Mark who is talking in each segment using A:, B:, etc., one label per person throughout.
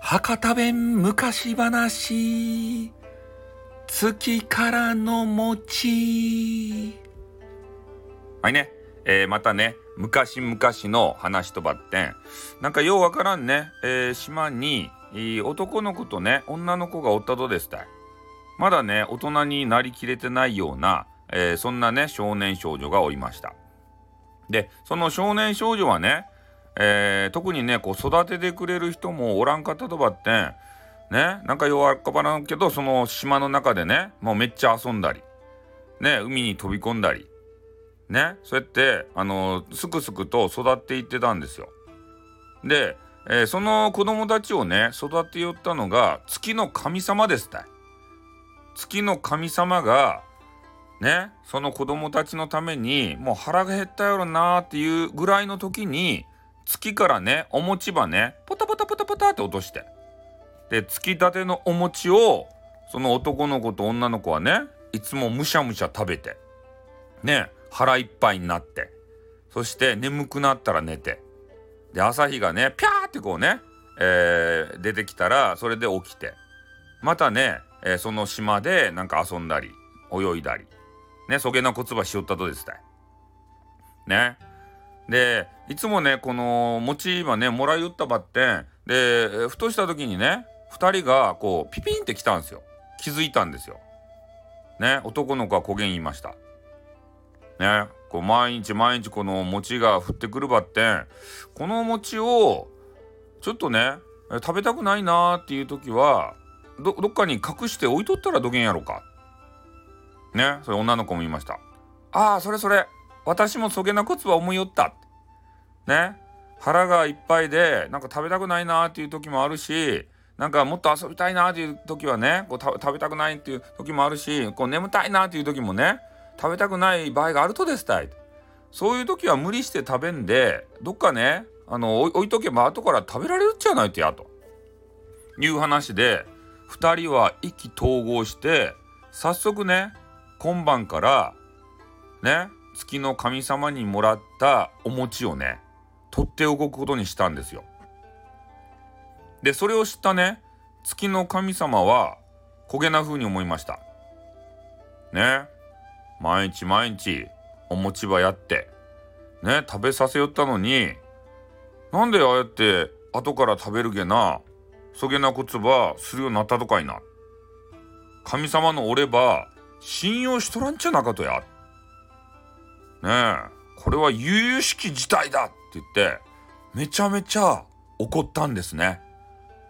A: 博多弁昔話。月からの餅。はいね、えー、またね昔々の話とばってん。なんかようわからんね、えー、島に男の子とね女の子がおったとですたい。まだね大人になりきれてないような、えー、そんなね少年少女がおりました。でその少年少女はね、えー、特にねこう育ててくれる人もおらんかったとばってねなんか弱っかばらんけどその島の中でねもうめっちゃ遊んだりね海に飛び込んだりねそうやってあのすくすくと育っていってたんですよ。で、えー、その子供たちをね育てよったのが月の神様ですた。月の神様がね。その子供たちのためにもう腹が減ったやろなーっていうぐらいの時に月からねお餅ばねポタポタポタポタって落として。でつきたてのお餅をその男の子と女の子はねいつもむしゃむしゃ食べて。ね腹いっぱいになって。そして眠くなったら寝て。で朝日がねピャーってこうね、えー、出てきたらそれで起きて。またね、えー、その島でなんか遊んだり泳いだり。ねそげな骨葉しよったとですたい。ねでいつもねこの餅はねもらいよったばってでふとした時にね2人がこうピピンって来たんですよ気づいたんですよ。ね男の子はこげん言いました。ねこう毎日毎日この餅が降ってくるばってこの餅をちょっとね食べたくないなーっていう時はどっかに隠して置いとったらどげんやろか。ね。それ女の子も言いました。ああそれそれ。私もそげなコツは思いよった。ね。腹がいっぱいでなんか食べたくないなーっていう時もあるしなんかもっと遊びたいなっていう時はねこう食べたくないっていう時もあるしこう眠たいなっていう時もね食べたくない場合があるとですたい。そういう時は無理して食べんでどっかねあの置いとけば後から食べられるっちゃないとやと。いう話で2人は意気投合して早速ね今晩からね月の神様にもらったお餅をね取っておくことにしたんですよ。でそれを知ったね月の神様は焦げな風に思いました。ね毎日毎日お餅ばやってね食べさせよったのになんでああやって後から食べるげなそげなこつばするようになったとかいな。神様のおれば信用しとらんちゃなかとや。ねえこれは悠々しき事態だって言ってめちゃめちゃ怒ったんですね。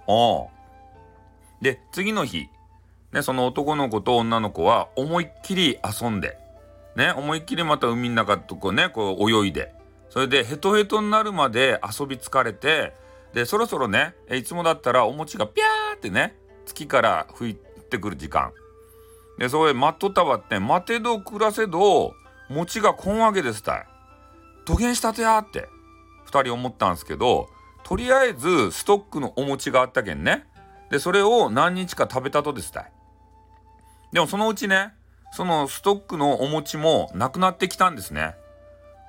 A: ああ。で次の日ね、その男の子と女の子は思いっきり遊んで、ね、思いっきりまた海の中とこうね、こう泳いで、それでヘトヘトになるまで遊び疲れて、で、そろそろね、いつもだったらお餅がピャーってね、月から吹いてくる時間。で、それ待っとったわって、待てど暮らせど、餅がこんわけですたい。土下したてやって、二人思ったんですけど、とりあえずストックのお餅があったけんね。で、それを何日か食べたとですたい。でもそのうちね、そのストックのお餅もなくなってきたんですね。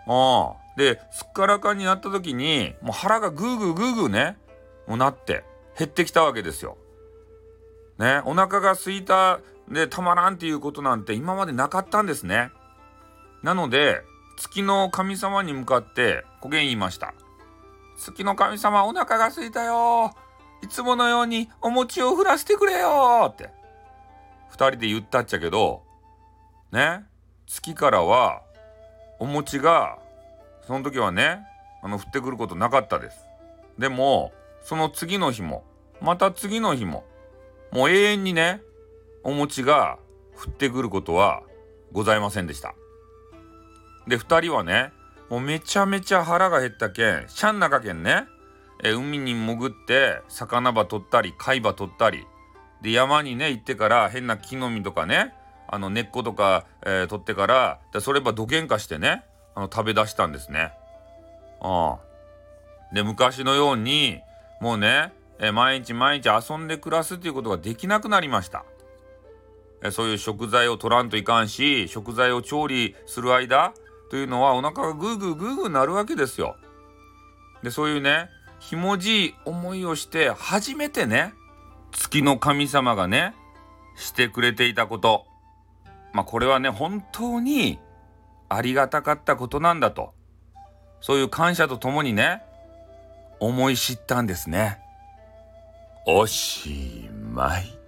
A: ああ。で、すっからかんになった時に、もう腹がグーグーグーグーね、もうなって減ってきたわけですよ。ね、お腹が空いたでたまらんっていうことなんて今までなかったんですね。なので、月の神様に向かってこげん言いました。月の神様お腹が空いたよいつものようにお餅を降らせてくれよって。2人で言ったっちゃけどね月からはお餅がその時はねあの降ってくることなかったですでもその次の日もまた次の日ももう永遠にねお餅が降ってくることはございませんでしたで2人はねもうめちゃめちゃ腹が減ったけんシャン中けんねえ海に潜って魚ば取ったり貝ば取ったりで山にね行ってから変な木の実とかねあの根っことか、えー、取ってからでそればどげんかしてねあの食べ出したんですね。あで昔のようにもうね、えー、毎日毎日遊んで暮らすっていうことができなくなりました。そういう食材を取らんといかんし食材を調理する間というのはお腹がグーグーグーグーなるわけですよ。でそういうねひもじい思いをして初めてね月の神様がねしてくれていたこと。まあこれはね本当にありがたかったことなんだと。そういう感謝とともにね思い知ったんですね。おしまい。